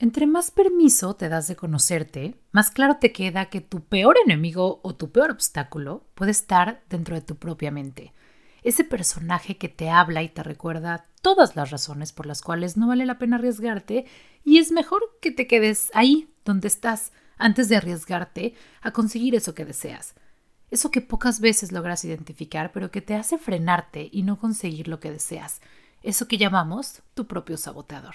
Entre más permiso te das de conocerte, más claro te queda que tu peor enemigo o tu peor obstáculo puede estar dentro de tu propia mente. Ese personaje que te habla y te recuerda todas las razones por las cuales no vale la pena arriesgarte y es mejor que te quedes ahí donde estás antes de arriesgarte a conseguir eso que deseas. Eso que pocas veces logras identificar pero que te hace frenarte y no conseguir lo que deseas. Eso que llamamos tu propio saboteador.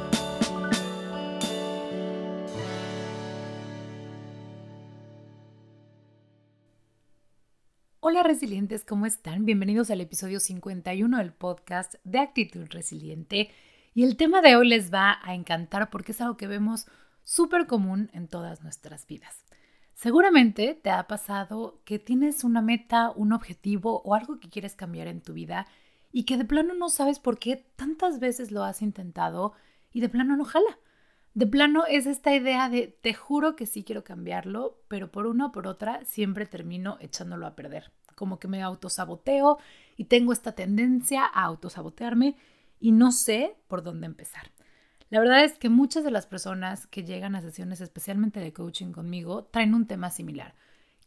Hola resilientes, ¿cómo están? Bienvenidos al episodio 51 del podcast de Actitud Resiliente. Y el tema de hoy les va a encantar porque es algo que vemos súper común en todas nuestras vidas. Seguramente te ha pasado que tienes una meta, un objetivo o algo que quieres cambiar en tu vida y que de plano no sabes por qué tantas veces lo has intentado y de plano no jala. De plano es esta idea de te juro que sí quiero cambiarlo, pero por una o por otra siempre termino echándolo a perder. Como que me autosaboteo y tengo esta tendencia a autosabotearme y no sé por dónde empezar. La verdad es que muchas de las personas que llegan a sesiones especialmente de coaching conmigo traen un tema similar.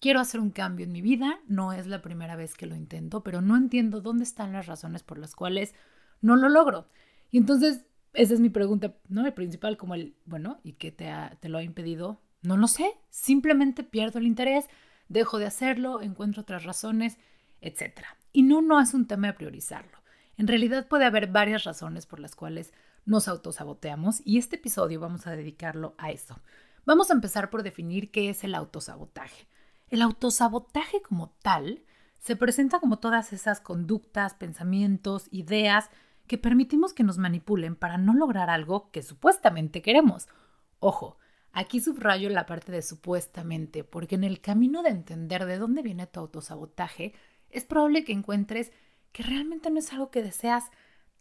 Quiero hacer un cambio en mi vida, no es la primera vez que lo intento, pero no entiendo dónde están las razones por las cuales no lo logro. Y entonces esa es mi pregunta, ¿no? El principal, como el, bueno, ¿y qué te, te lo ha impedido? No lo sé, simplemente pierdo el interés, dejo de hacerlo, encuentro otras razones, etc. Y no, no es un tema de priorizarlo. En realidad puede haber varias razones por las cuales nos autosaboteamos y este episodio vamos a dedicarlo a eso. Vamos a empezar por definir qué es el autosabotaje. El autosabotaje como tal se presenta como todas esas conductas, pensamientos, ideas que permitimos que nos manipulen para no lograr algo que supuestamente queremos. Ojo, aquí subrayo la parte de supuestamente, porque en el camino de entender de dónde viene tu autosabotaje, es probable que encuentres que realmente no es algo que deseas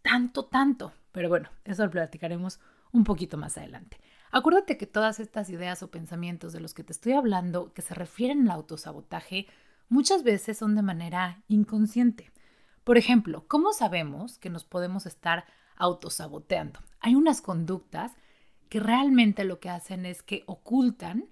tanto, tanto. Pero bueno, eso lo platicaremos un poquito más adelante. Acuérdate que todas estas ideas o pensamientos de los que te estoy hablando, que se refieren al autosabotaje, muchas veces son de manera inconsciente. Por ejemplo, ¿cómo sabemos que nos podemos estar autosaboteando? Hay unas conductas que realmente lo que hacen es que ocultan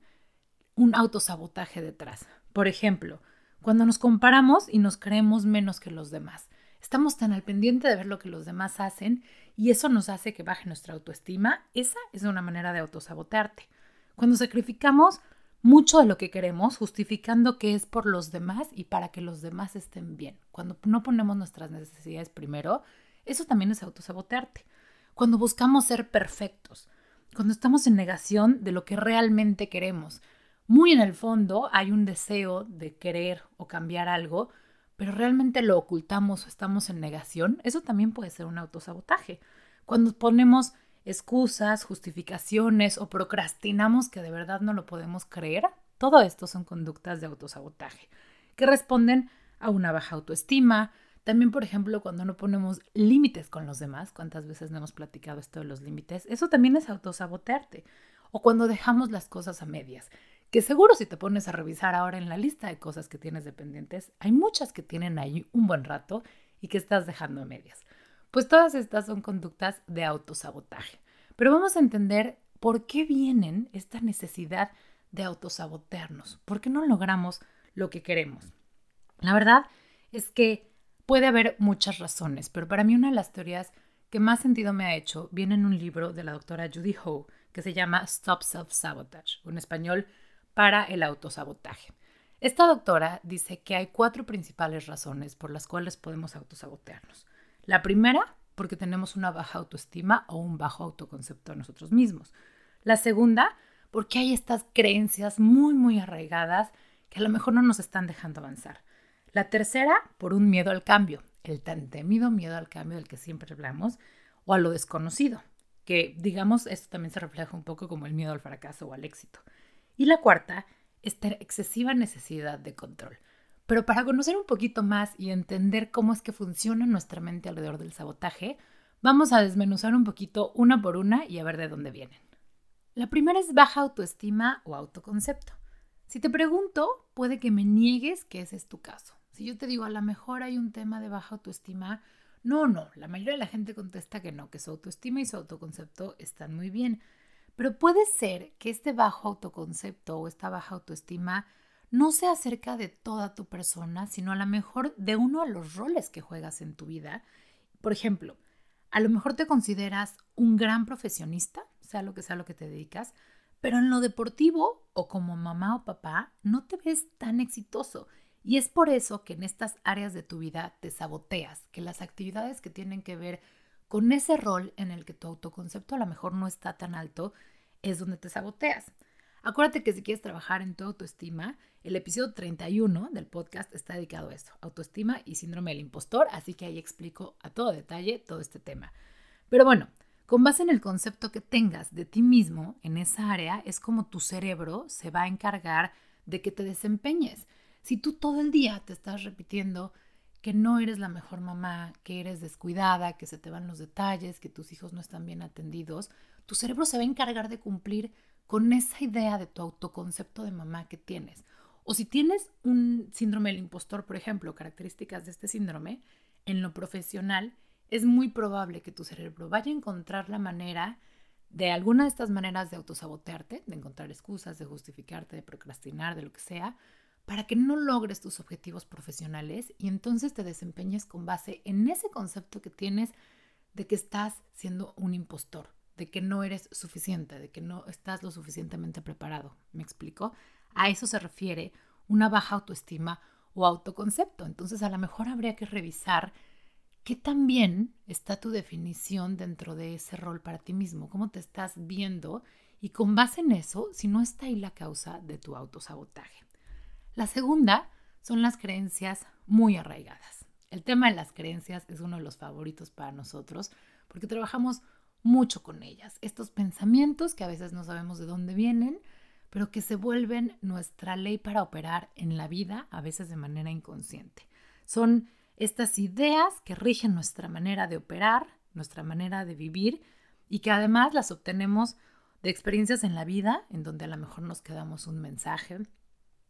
un autosabotaje detrás. Por ejemplo, cuando nos comparamos y nos creemos menos que los demás. Estamos tan al pendiente de ver lo que los demás hacen y eso nos hace que baje nuestra autoestima. Esa es una manera de autosabotearte. Cuando sacrificamos mucho de lo que queremos, justificando que es por los demás y para que los demás estén bien. Cuando no ponemos nuestras necesidades primero, eso también es autosabotearte. Cuando buscamos ser perfectos, cuando estamos en negación de lo que realmente queremos. Muy en el fondo hay un deseo de querer o cambiar algo, pero realmente lo ocultamos o estamos en negación, eso también puede ser un autosabotaje. Cuando ponemos excusas, justificaciones o procrastinamos que de verdad no lo podemos creer, todo esto son conductas de autosabotaje que responden a una baja autoestima. También, por ejemplo, cuando no ponemos límites con los demás, ¿cuántas veces no hemos platicado esto de los límites? Eso también es autosabotearte. O cuando dejamos las cosas a medias, que seguro si te pones a revisar ahora en la lista de cosas que tienes dependientes, hay muchas que tienen ahí un buen rato y que estás dejando a medias. Pues todas estas son conductas de autosabotaje. Pero vamos a entender por qué vienen esta necesidad de autosabotearnos, por qué no logramos lo que queremos. La verdad es que puede haber muchas razones, pero para mí una de las teorías que más sentido me ha hecho viene en un libro de la doctora Judy Ho que se llama Stop Self-Sabotage, en español, para el autosabotaje. Esta doctora dice que hay cuatro principales razones por las cuales podemos autosabotearnos. La primera, porque tenemos una baja autoestima o un bajo autoconcepto de nosotros mismos. La segunda, porque hay estas creencias muy, muy arraigadas que a lo mejor no nos están dejando avanzar. La tercera, por un miedo al cambio, el tan temido miedo al cambio del que siempre hablamos, o a lo desconocido, que digamos, esto también se refleja un poco como el miedo al fracaso o al éxito. Y la cuarta, esta excesiva necesidad de control. Pero para conocer un poquito más y entender cómo es que funciona nuestra mente alrededor del sabotaje, vamos a desmenuzar un poquito una por una y a ver de dónde vienen. La primera es baja autoestima o autoconcepto. Si te pregunto, puede que me niegues que ese es tu caso. Si yo te digo, a lo mejor hay un tema de baja autoestima, no, no, la mayoría de la gente contesta que no, que su autoestima y su autoconcepto están muy bien. Pero puede ser que este bajo autoconcepto o esta baja autoestima no sea acerca de toda tu persona, sino a lo mejor de uno de los roles que juegas en tu vida. Por ejemplo, a lo mejor te consideras un gran profesionista, sea lo que sea lo que te dedicas, pero en lo deportivo o como mamá o papá no te ves tan exitoso y es por eso que en estas áreas de tu vida te saboteas, que las actividades que tienen que ver con ese rol en el que tu autoconcepto a lo mejor no está tan alto, es donde te saboteas. Acuérdate que si quieres trabajar en tu autoestima, el episodio 31 del podcast está dedicado a esto, autoestima y síndrome del impostor, así que ahí explico a todo detalle todo este tema. Pero bueno, con base en el concepto que tengas de ti mismo en esa área, es como tu cerebro se va a encargar de que te desempeñes. Si tú todo el día te estás repitiendo que no eres la mejor mamá, que eres descuidada, que se te van los detalles, que tus hijos no están bien atendidos, tu cerebro se va a encargar de cumplir con esa idea de tu autoconcepto de mamá que tienes. O si tienes un síndrome del impostor, por ejemplo, características de este síndrome, en lo profesional, es muy probable que tu cerebro vaya a encontrar la manera de alguna de estas maneras de autosabotearte, de encontrar excusas, de justificarte, de procrastinar, de lo que sea, para que no logres tus objetivos profesionales y entonces te desempeñes con base en ese concepto que tienes de que estás siendo un impostor, de que no eres suficiente, de que no estás lo suficientemente preparado. ¿Me explico? A eso se refiere una baja autoestima o autoconcepto. Entonces a lo mejor habría que revisar qué tan bien está tu definición dentro de ese rol para ti mismo, cómo te estás viendo y con base en eso, si no está ahí la causa de tu autosabotaje. La segunda son las creencias muy arraigadas. El tema de las creencias es uno de los favoritos para nosotros porque trabajamos mucho con ellas. Estos pensamientos que a veces no sabemos de dónde vienen, pero que se vuelven nuestra ley para operar en la vida, a veces de manera inconsciente. Son estas ideas que rigen nuestra manera de operar, nuestra manera de vivir y que además las obtenemos de experiencias en la vida, en donde a lo mejor nos quedamos un mensaje,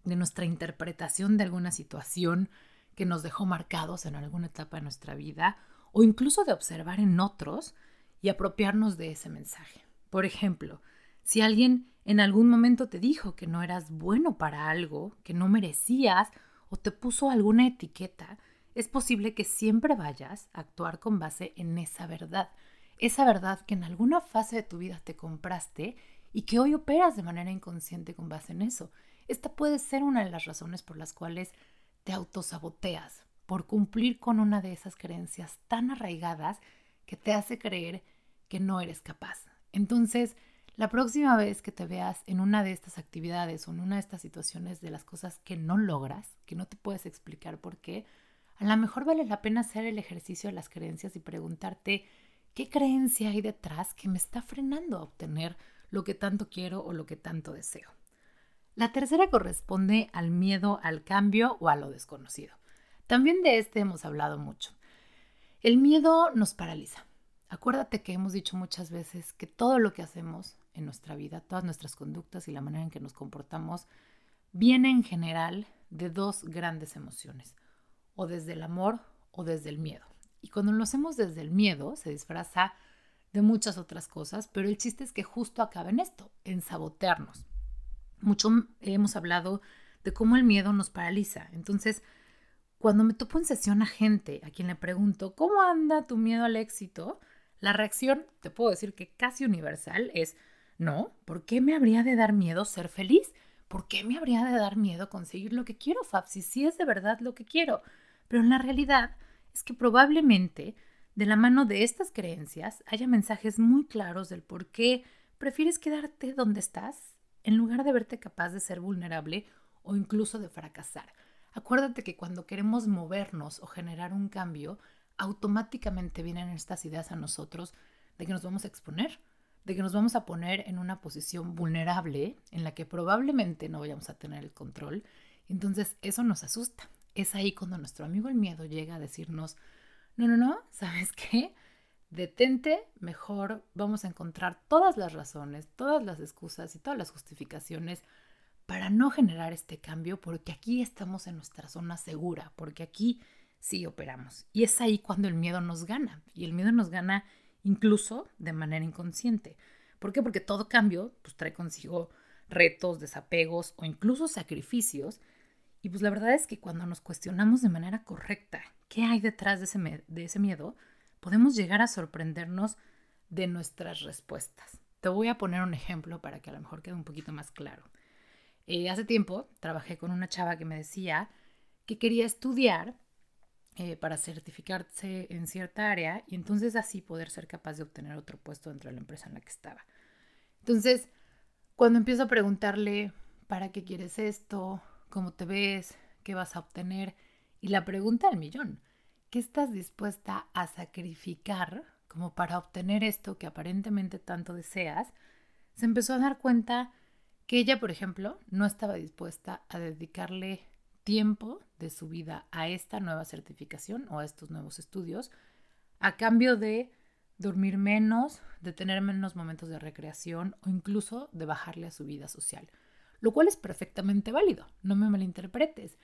de nuestra interpretación de alguna situación que nos dejó marcados en alguna etapa de nuestra vida o incluso de observar en otros y apropiarnos de ese mensaje. Por ejemplo, si alguien en algún momento te dijo que no eras bueno para algo, que no merecías o te puso alguna etiqueta, es posible que siempre vayas a actuar con base en esa verdad, esa verdad que en alguna fase de tu vida te compraste y que hoy operas de manera inconsciente con base en eso. Esta puede ser una de las razones por las cuales te autosaboteas, por cumplir con una de esas creencias tan arraigadas que te hace creer que no eres capaz. Entonces, la próxima vez que te veas en una de estas actividades o en una de estas situaciones de las cosas que no logras, que no te puedes explicar por qué, a lo mejor vale la pena hacer el ejercicio de las creencias y preguntarte qué creencia hay detrás que me está frenando a obtener lo que tanto quiero o lo que tanto deseo. La tercera corresponde al miedo al cambio o a lo desconocido. También de este hemos hablado mucho. El miedo nos paraliza. Acuérdate que hemos dicho muchas veces que todo lo que hacemos en nuestra vida, todas nuestras conductas y la manera en que nos comportamos, viene en general de dos grandes emociones, o desde el amor o desde el miedo. Y cuando lo hacemos desde el miedo, se disfraza de muchas otras cosas, pero el chiste es que justo acaba en esto, en sabotearnos mucho hemos hablado de cómo el miedo nos paraliza. Entonces, cuando me topo en sesión a gente a quien le pregunto, ¿cómo anda tu miedo al éxito? La reacción, te puedo decir que casi universal, es, no, ¿por qué me habría de dar miedo ser feliz? ¿Por qué me habría de dar miedo conseguir lo que quiero, Fab? Si sí es de verdad lo que quiero. Pero en la realidad es que probablemente de la mano de estas creencias haya mensajes muy claros del por qué prefieres quedarte donde estás en lugar de verte capaz de ser vulnerable o incluso de fracasar. Acuérdate que cuando queremos movernos o generar un cambio, automáticamente vienen estas ideas a nosotros de que nos vamos a exponer, de que nos vamos a poner en una posición vulnerable en la que probablemente no vayamos a tener el control. Entonces eso nos asusta. es ahí cuando nuestro amigo el miedo llega a decirnos, no, no, no, ¿sabes qué? Detente, mejor vamos a encontrar todas las razones, todas las excusas y todas las justificaciones para no generar este cambio, porque aquí estamos en nuestra zona segura, porque aquí sí operamos. Y es ahí cuando el miedo nos gana, y el miedo nos gana incluso de manera inconsciente. ¿Por qué? Porque todo cambio pues, trae consigo retos, desapegos o incluso sacrificios. Y pues la verdad es que cuando nos cuestionamos de manera correcta qué hay detrás de ese, de ese miedo, podemos llegar a sorprendernos de nuestras respuestas. Te voy a poner un ejemplo para que a lo mejor quede un poquito más claro. Eh, hace tiempo trabajé con una chava que me decía que quería estudiar eh, para certificarse en cierta área y entonces así poder ser capaz de obtener otro puesto dentro de la empresa en la que estaba. Entonces, cuando empiezo a preguntarle, ¿para qué quieres esto? ¿Cómo te ves? ¿Qué vas a obtener? Y la pregunta al millón, ¿qué estás dispuesta a sacrificar como para obtener esto que aparentemente tanto deseas? Se empezó a dar cuenta que ella, por ejemplo, no estaba dispuesta a dedicarle tiempo de su vida a esta nueva certificación o a estos nuevos estudios a cambio de dormir menos, de tener menos momentos de recreación o incluso de bajarle a su vida social, lo cual es perfectamente válido, no me malinterpretes.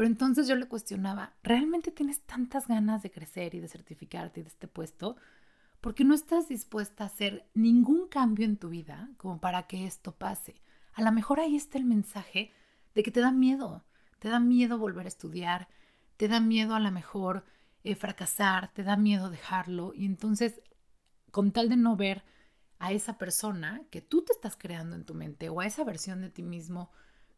Pero entonces yo le cuestionaba, ¿realmente tienes tantas ganas de crecer y de certificarte de este puesto? Porque no estás dispuesta a hacer ningún cambio en tu vida como para que esto pase. A lo mejor ahí está el mensaje de que te da miedo, te da miedo volver a estudiar, te da miedo a lo mejor eh, fracasar, te da miedo dejarlo y entonces con tal de no ver a esa persona que tú te estás creando en tu mente o a esa versión de ti mismo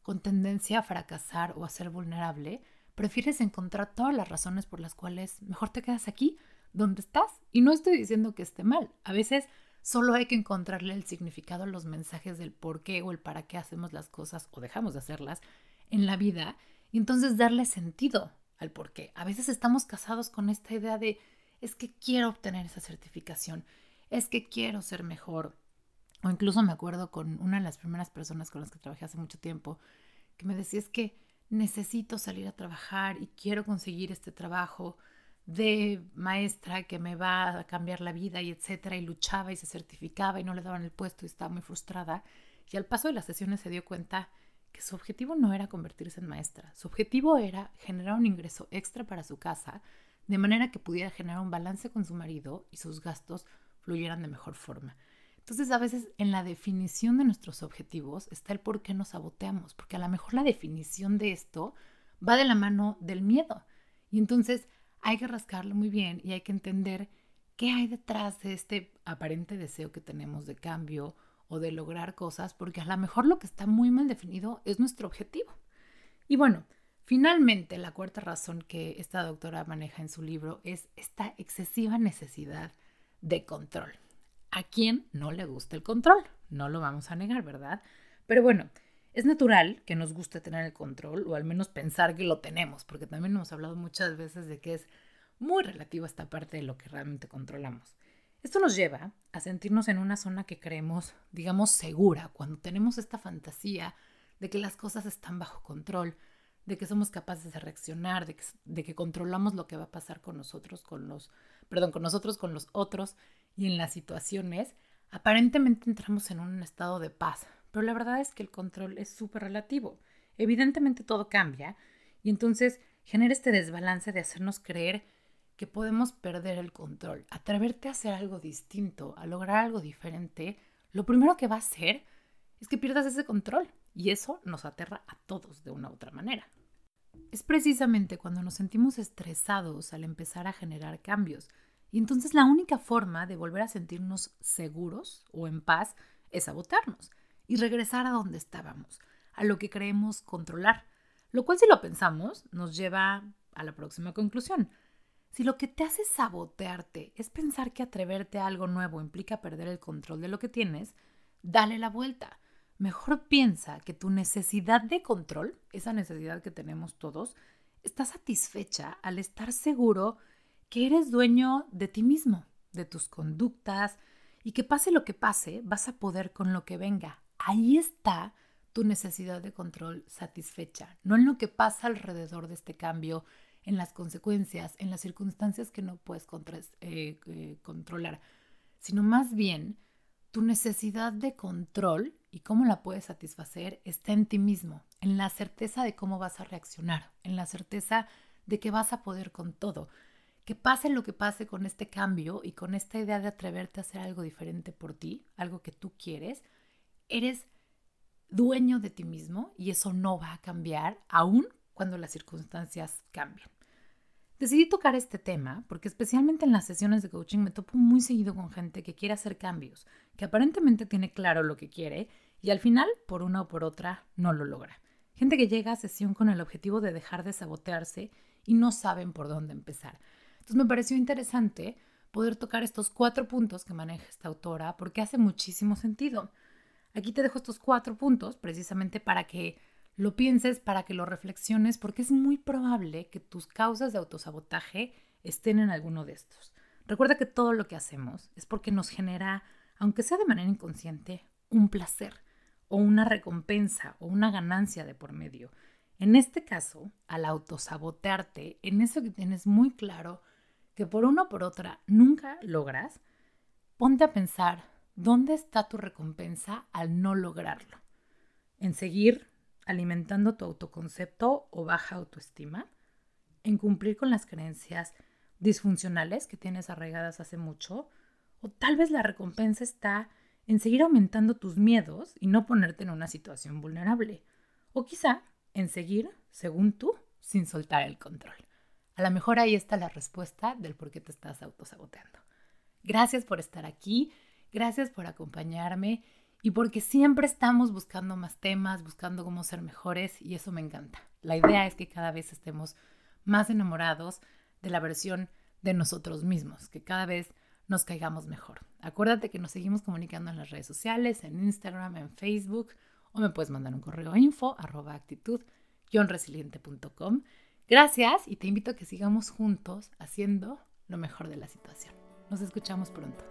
con tendencia a fracasar o a ser vulnerable, prefieres encontrar todas las razones por las cuales mejor te quedas aquí donde estás. Y no estoy diciendo que esté mal. A veces solo hay que encontrarle el significado a los mensajes del por qué o el para qué hacemos las cosas o dejamos de hacerlas en la vida y entonces darle sentido al por qué. A veces estamos casados con esta idea de es que quiero obtener esa certificación, es que quiero ser mejor. O incluso me acuerdo con una de las primeras personas con las que trabajé hace mucho tiempo, que me decía es que necesito salir a trabajar y quiero conseguir este trabajo de maestra que me va a cambiar la vida y etcétera, y luchaba y se certificaba y no le daban el puesto y estaba muy frustrada. Y al paso de las sesiones se dio cuenta que su objetivo no era convertirse en maestra, su objetivo era generar un ingreso extra para su casa, de manera que pudiera generar un balance con su marido y sus gastos fluyeran de mejor forma. Entonces a veces en la definición de nuestros objetivos está el por qué nos saboteamos, porque a lo mejor la definición de esto va de la mano del miedo. Y entonces hay que rascarlo muy bien y hay que entender qué hay detrás de este aparente deseo que tenemos de cambio o de lograr cosas, porque a lo mejor lo que está muy mal definido es nuestro objetivo. Y bueno, finalmente la cuarta razón que esta doctora maneja en su libro es esta excesiva necesidad de control. ¿A quién no le gusta el control? No lo vamos a negar, ¿verdad? Pero bueno, es natural que nos guste tener el control o al menos pensar que lo tenemos, porque también hemos hablado muchas veces de que es muy relativo esta parte de lo que realmente controlamos. Esto nos lleva a sentirnos en una zona que creemos, digamos, segura, cuando tenemos esta fantasía de que las cosas están bajo control, de que somos capaces de reaccionar, de que, de que, controlamos lo que va a pasar con nosotros, con los, perdón, con nosotros, con los otros y en las situaciones, aparentemente entramos en un estado de paz, pero la verdad es que el control es súper relativo. Evidentemente todo cambia y entonces genera este desbalance de hacernos creer que podemos perder el control. Atreverte a hacer algo distinto, a lograr algo diferente, lo primero que va a hacer es que pierdas ese control y eso nos aterra a todos de una u otra manera. Es precisamente cuando nos sentimos estresados al empezar a generar cambios y entonces la única forma de volver a sentirnos seguros o en paz es sabotearnos y regresar a donde estábamos, a lo que creemos controlar, lo cual si lo pensamos nos lleva a la próxima conclusión. Si lo que te hace sabotearte es pensar que atreverte a algo nuevo implica perder el control de lo que tienes, dale la vuelta. Mejor piensa que tu necesidad de control, esa necesidad que tenemos todos, está satisfecha al estar seguro que eres dueño de ti mismo, de tus conductas, y que pase lo que pase, vas a poder con lo que venga. Ahí está tu necesidad de control satisfecha, no en lo que pasa alrededor de este cambio, en las consecuencias, en las circunstancias que no puedes eh, eh, controlar, sino más bien tu necesidad de control y cómo la puedes satisfacer está en ti mismo, en la certeza de cómo vas a reaccionar, en la certeza de que vas a poder con todo. Que pase lo que pase con este cambio y con esta idea de atreverte a hacer algo diferente por ti, algo que tú quieres, eres dueño de ti mismo y eso no va a cambiar aún cuando las circunstancias cambien. Decidí tocar este tema porque especialmente en las sesiones de coaching me topo muy seguido con gente que quiere hacer cambios, que aparentemente tiene claro lo que quiere y al final, por una o por otra, no lo logra. Gente que llega a sesión con el objetivo de dejar de sabotearse y no saben por dónde empezar. Entonces me pareció interesante poder tocar estos cuatro puntos que maneja esta autora porque hace muchísimo sentido. Aquí te dejo estos cuatro puntos precisamente para que lo pienses, para que lo reflexiones, porque es muy probable que tus causas de autosabotaje estén en alguno de estos. Recuerda que todo lo que hacemos es porque nos genera, aunque sea de manera inconsciente, un placer o una recompensa o una ganancia de por medio. En este caso, al autosabotearte, en eso que tienes muy claro que por una o por otra nunca logras, ponte a pensar ¿Dónde está tu recompensa al no lograrlo? ¿En seguir alimentando tu autoconcepto o baja autoestima? ¿En cumplir con las creencias disfuncionales que tienes arraigadas hace mucho? ¿O tal vez la recompensa está en seguir aumentando tus miedos y no ponerte en una situación vulnerable? ¿O quizá en seguir, según tú, sin soltar el control? A lo mejor ahí está la respuesta del por qué te estás autosaboteando. Gracias por estar aquí. Gracias por acompañarme y porque siempre estamos buscando más temas, buscando cómo ser mejores y eso me encanta. La idea es que cada vez estemos más enamorados de la versión de nosotros mismos, que cada vez nos caigamos mejor. Acuérdate que nos seguimos comunicando en las redes sociales, en Instagram, en Facebook, o me puedes mandar un correo a info arroba actitud resiliente.com. Gracias y te invito a que sigamos juntos haciendo lo mejor de la situación. Nos escuchamos pronto.